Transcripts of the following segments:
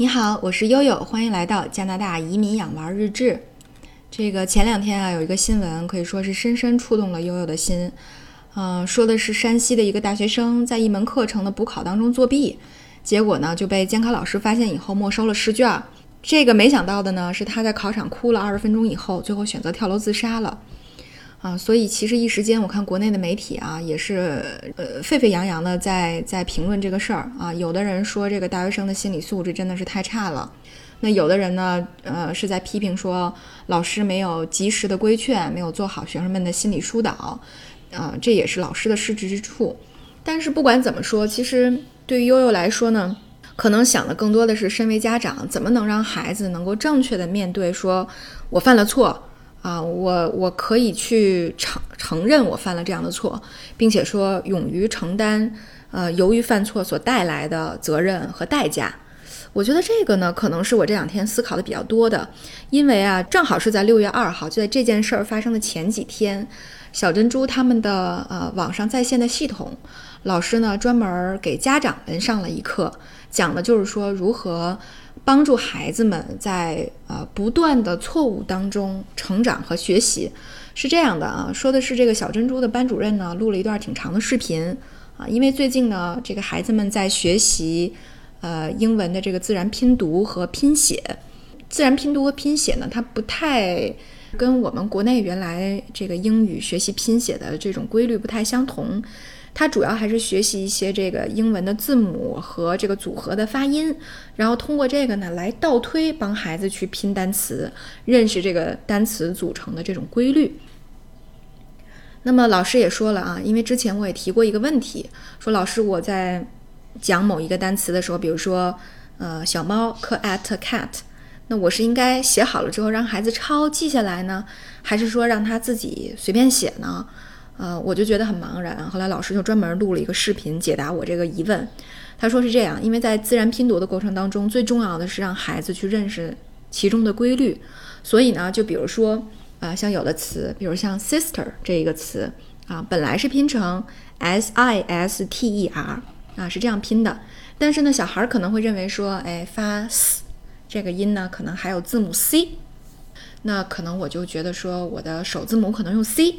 你好，我是悠悠，欢迎来到加拿大移民养娃日志。这个前两天啊，有一个新闻可以说是深深触动了悠悠的心。嗯，说的是山西的一个大学生在一门课程的补考当中作弊，结果呢就被监考老师发现以后没收了试卷。这个没想到的呢是他在考场哭了二十分钟以后，最后选择跳楼自杀了。啊，所以其实一时间，我看国内的媒体啊，也是呃沸沸扬扬的在在评论这个事儿啊。有的人说这个大学生的心理素质真的是太差了，那有的人呢，呃是在批评说老师没有及时的规劝，没有做好学生们的心理疏导，啊，这也是老师的失职之处。但是不管怎么说，其实对于悠悠来说呢，可能想的更多的是身为家长，怎么能让孩子能够正确的面对，说我犯了错。啊，我我可以去承承认我犯了这样的错，并且说勇于承担，呃，由于犯错所带来的责任和代价。我觉得这个呢，可能是我这两天思考的比较多的，因为啊，正好是在六月二号，就在这件事儿发生的前几天，小珍珠他们的呃网上在线的系统，老师呢专门给家长们上了一课，讲的就是说如何。帮助孩子们在呃不断的错误当中成长和学习，是这样的啊，说的是这个小珍珠的班主任呢录了一段挺长的视频啊，因为最近呢这个孩子们在学习呃英文的这个自然拼读和拼写，自然拼读和拼写呢它不太跟我们国内原来这个英语学习拼写的这种规律不太相同。它主要还是学习一些这个英文的字母和这个组合的发音，然后通过这个呢来倒推，帮孩子去拼单词，认识这个单词组成的这种规律。那么老师也说了啊，因为之前我也提过一个问题，说老师我在讲某一个单词的时候，比如说呃小猫 cat cat，那我是应该写好了之后让孩子抄记下来呢，还是说让他自己随便写呢？呃，我就觉得很茫然。后来老师就专门录了一个视频解答我这个疑问。他说是这样，因为在自然拼读的过程当中，最重要的是让孩子去认识其中的规律。所以呢，就比如说啊，像有的词，比如像 sister 这一个词啊，本来是拼成 s i s t e r 啊，是这样拼的。但是呢，小孩可能会认为说，哎，发 s 这个音呢，可能还有字母 c。那可能我就觉得说，我的首字母可能用 c。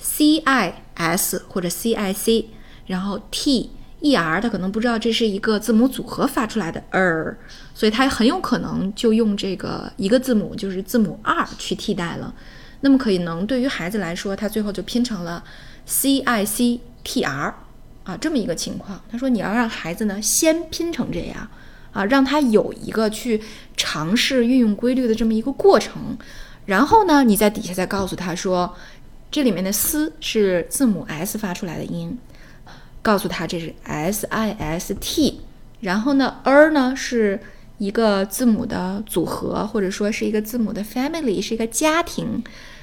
C i s 或者 c i c，然后 t e r，他可能不知道这是一个字母组合发出来的 r，所以他很有可能就用这个一个字母，就是字母 r 去替代了。那么可能对于孩子来说，他最后就拼成了 c i c t r 啊这么一个情况。他说你要让孩子呢先拼成这样啊，让他有一个去尝试运用规律的这么一个过程，然后呢你在底下再告诉他说。这里面的 s 是字母 s 发出来的音，告诉他这是 s i s t，然后呢，R 呢是一个字母的组合，或者说是一个字母的 family，是一个家庭，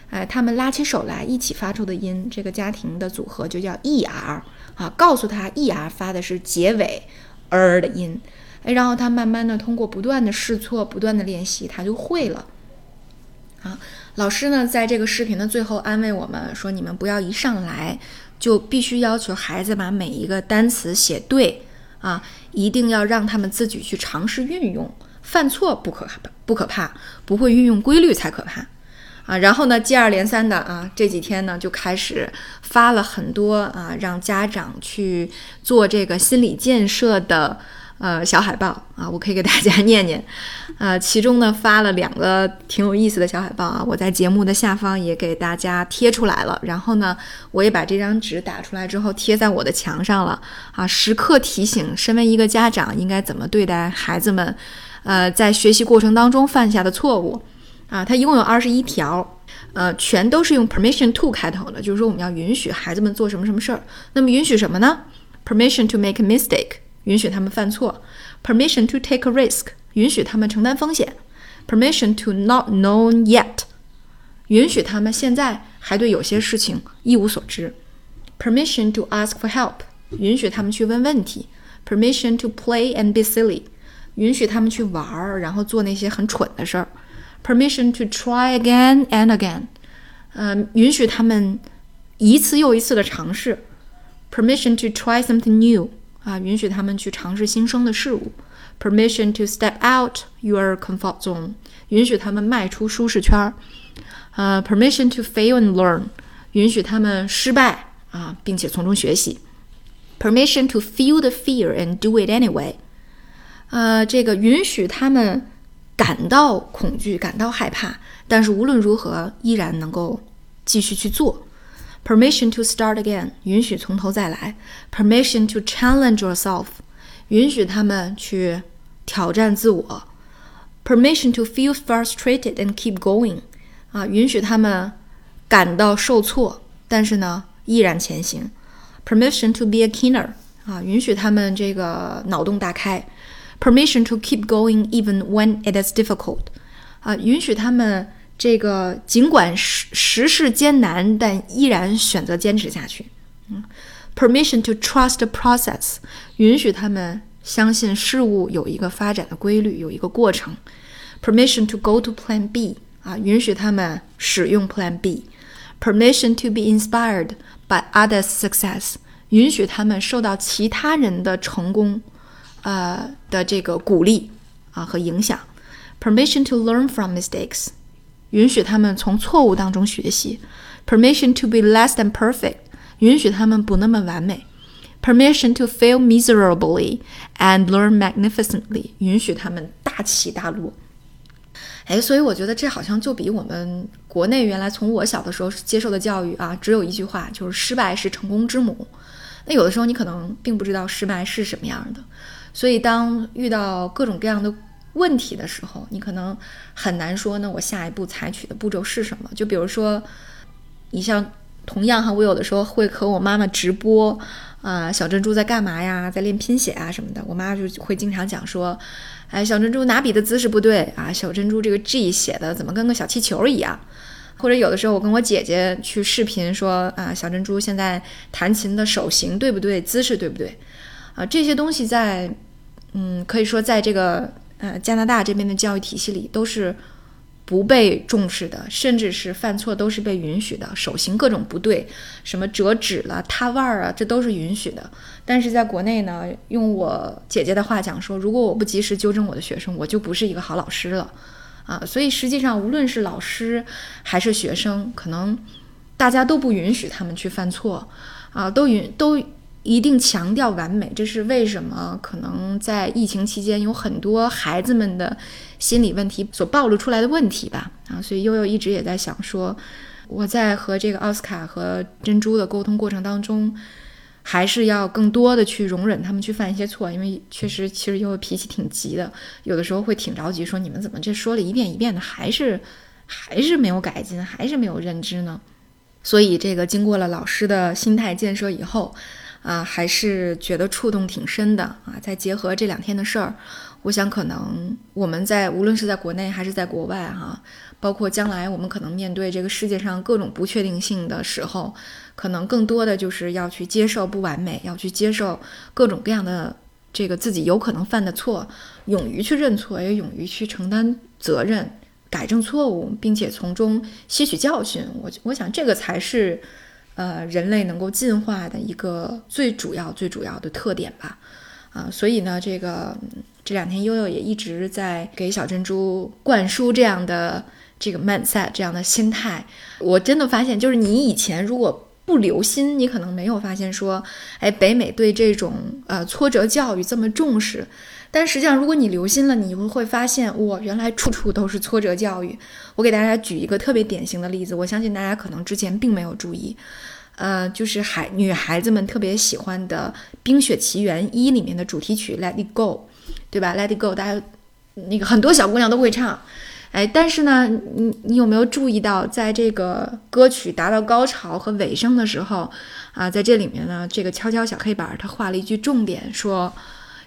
哎，他们拉起手来一起发出的音，这个家庭的组合就叫 er 啊，告诉他 er 发的是结尾 er 的音，哎，然后他慢慢的通过不断的试错，不断的练习，他就会了，啊。老师呢，在这个视频的最后安慰我们说：“你们不要一上来就必须要求孩子把每一个单词写对啊，一定要让他们自己去尝试运用，犯错不可不可怕，不会运用规律才可怕啊。”然后呢，接二连三的啊，这几天呢就开始发了很多啊，让家长去做这个心理建设的。呃，小海报啊，我可以给大家念念。呃，其中呢发了两个挺有意思的小海报啊，我在节目的下方也给大家贴出来了。然后呢，我也把这张纸打出来之后贴在我的墙上了啊，时刻提醒身为一个家长应该怎么对待孩子们。呃，在学习过程当中犯下的错误啊，它一共有二十一条，呃，全都是用 permission to 开头的，就是说我们要允许孩子们做什么什么事儿。那么允许什么呢？permission to make a mistake。允许他们犯错，permission to take a risk，允许他们承担风险，permission to not know yet，允许他们现在还对有些事情一无所知，permission to ask for help，允许他们去问问题，permission to play and be silly，允许他们去玩儿，然后做那些很蠢的事儿，permission to try again and again，嗯，允许他们一次又一次的尝试，permission to try something new。 啊，允许他们去尝试新生的事物 permission to step out your comfort zone，允许他们迈出舒适圈儿。呃，permission to fail and learn，允许他们失败啊，并且从中学习。permission to feel the fear and do it anyway，呃，这个允许他们感到恐惧、感到害怕，但是无论如何依然能够继续去做。Permission to start again，允许从头再来。Permission to challenge yourself，允许他们去挑战自我。Permission to feel frustrated and keep going，啊，允许他们感到受挫，但是呢，依然前行。Permission to be a keener，啊，允许他们这个脑洞大开。Permission to keep going even when it is difficult，啊，允许他们。 这个尽管时时事艰难，但依然选择坚持下去。嗯，permission to trust the process，允许他们相信事物有一个发展的规律，有一个过程。permission to go to Plan B，啊，允许他们使用 Plan B。permission to be inspired by others' success，允许他们受到其他人的成功，呃的这个鼓励啊和影响。permission to learn from mistakes。 允许他们从错误当中学习；permission to be less than perfect，允许他们不那么完美；permission to fail miserably and learn magnificently，允许他们大起大落。哎，所以我觉得这好像就比我们国内原来从我小的时候接受的教育啊，只有一句话，就是失败是成功之母。那有的时候你可能并不知道失败是什么样的，所以当遇到各种各样的。问题的时候，你可能很难说呢。我下一步采取的步骤是什么？就比如说，你像同样哈，我有的时候会和我妈妈直播，啊，小珍珠在干嘛呀？在练拼写啊什么的。我妈就会经常讲说，哎，小珍珠拿笔的姿势不对啊，小珍珠这个 G 写的怎么跟个小气球一样？或者有的时候我跟我姐姐去视频说，啊，小珍珠现在弹琴的手型对不对？姿势对不对？啊，这些东西在，嗯，可以说在这个。呃，加拿大这边的教育体系里都是不被重视的，甚至是犯错都是被允许的，手型各种不对，什么折纸了、塌腕儿啊，这都是允许的。但是在国内呢，用我姐姐的话讲说，如果我不及时纠正我的学生，我就不是一个好老师了啊。所以实际上，无论是老师还是学生，可能大家都不允许他们去犯错啊，都允都。一定强调完美，这是为什么？可能在疫情期间有很多孩子们的心理问题所暴露出来的问题吧。啊，所以悠悠一直也在想说，我在和这个奥斯卡和珍珠的沟通过程当中，还是要更多的去容忍他们去犯一些错，因为确实，其实悠悠脾气挺急的，有的时候会挺着急，说你们怎么这说了一遍一遍的，还是还是没有改进，还是没有认知呢？所以这个经过了老师的心态建设以后。啊，还是觉得触动挺深的啊！再结合这两天的事儿，我想可能我们在无论是在国内还是在国外哈，包括将来我们可能面对这个世界上各种不确定性的时候，可能更多的就是要去接受不完美，要去接受各种各样的这个自己有可能犯的错，勇于去认错，也勇于去承担责任，改正错误，并且从中吸取教训。我我想这个才是。呃，人类能够进化的一个最主要、最主要的特点吧，啊，所以呢，这个这两天悠悠也一直在给小珍珠灌输这样的这个 mindset，这样的心态。我真的发现，就是你以前如果不留心，你可能没有发现说，哎，北美对这种呃挫折教育这么重视。但实际上，如果你留心了，你会会发现，哇，原来处处都是挫折教育。我给大家举一个特别典型的例子，我相信大家可能之前并没有注意，呃，就是孩女孩子们特别喜欢的《冰雪奇缘一》里面的主题曲《Let It Go》，对吧？Let It Go，大家那个很多小姑娘都会唱，哎，但是呢，你你有没有注意到，在这个歌曲达到高潮和尾声的时候，啊，在这里面呢，这个悄悄小黑板他画了一句重点说。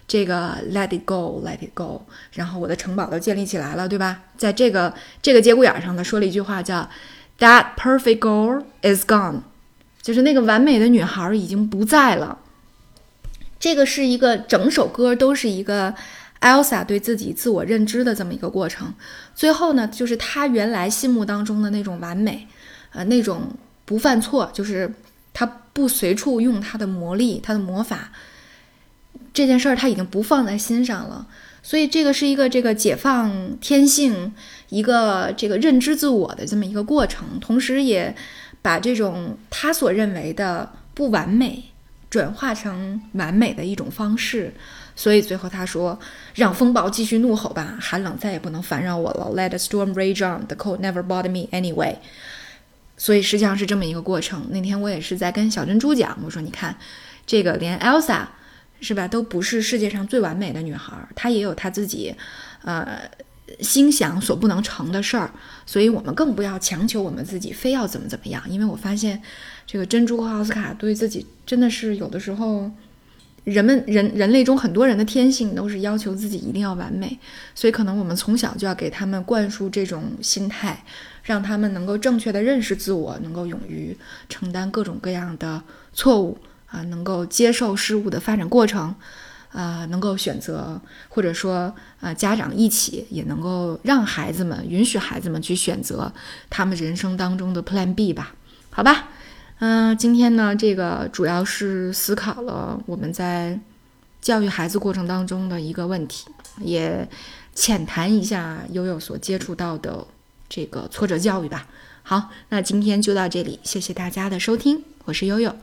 这个 let it go，let it go，然后我的城堡都建立起来了，对吧？在这个这个节骨眼上呢，说了一句话叫 That perfect girl is gone，就是那个完美的女孩已经不在了。这个是一个整首歌都是一个 Elsa 对自己自我认知的这么一个过程。最后呢，就是她原来心目当中的那种完美，呃，那种不犯错，就是她不随处用她的魔力、她的魔法。这件事儿他已经不放在心上了，所以这个是一个这个解放天性，一个这个认知自我的这么一个过程，同时也把这种他所认为的不完美转化成完美的一种方式。所以最后他说：“让风暴继续怒吼吧，寒冷再也不能烦扰我了。Let the storm rage on, the cold never bothered me anyway。”所以实际上是这么一个过程。那天我也是在跟小珍珠讲，我说：“你看，这个连 Elsa 是吧，都不是世界上最完美的女孩，她也有她自己，呃，心想所不能成的事儿。所以我们更不要强求我们自己非要怎么怎么样，因为我发现这个珍珠和奥斯卡对自己真的是有的时候。”人们人人类中很多人的天性都是要求自己一定要完美，所以可能我们从小就要给他们灌输这种心态，让他们能够正确的认识自我，能够勇于承担各种各样的错误啊，能够接受事物的发展过程，啊，能够选择或者说啊，家长一起也能够让孩子们允许孩子们去选择他们人生当中的 Plan B 吧，好吧。嗯，今天呢，这个主要是思考了我们在教育孩子过程当中的一个问题，也浅谈一下悠悠所接触到的这个挫折教育吧。好，那今天就到这里，谢谢大家的收听，我是悠悠。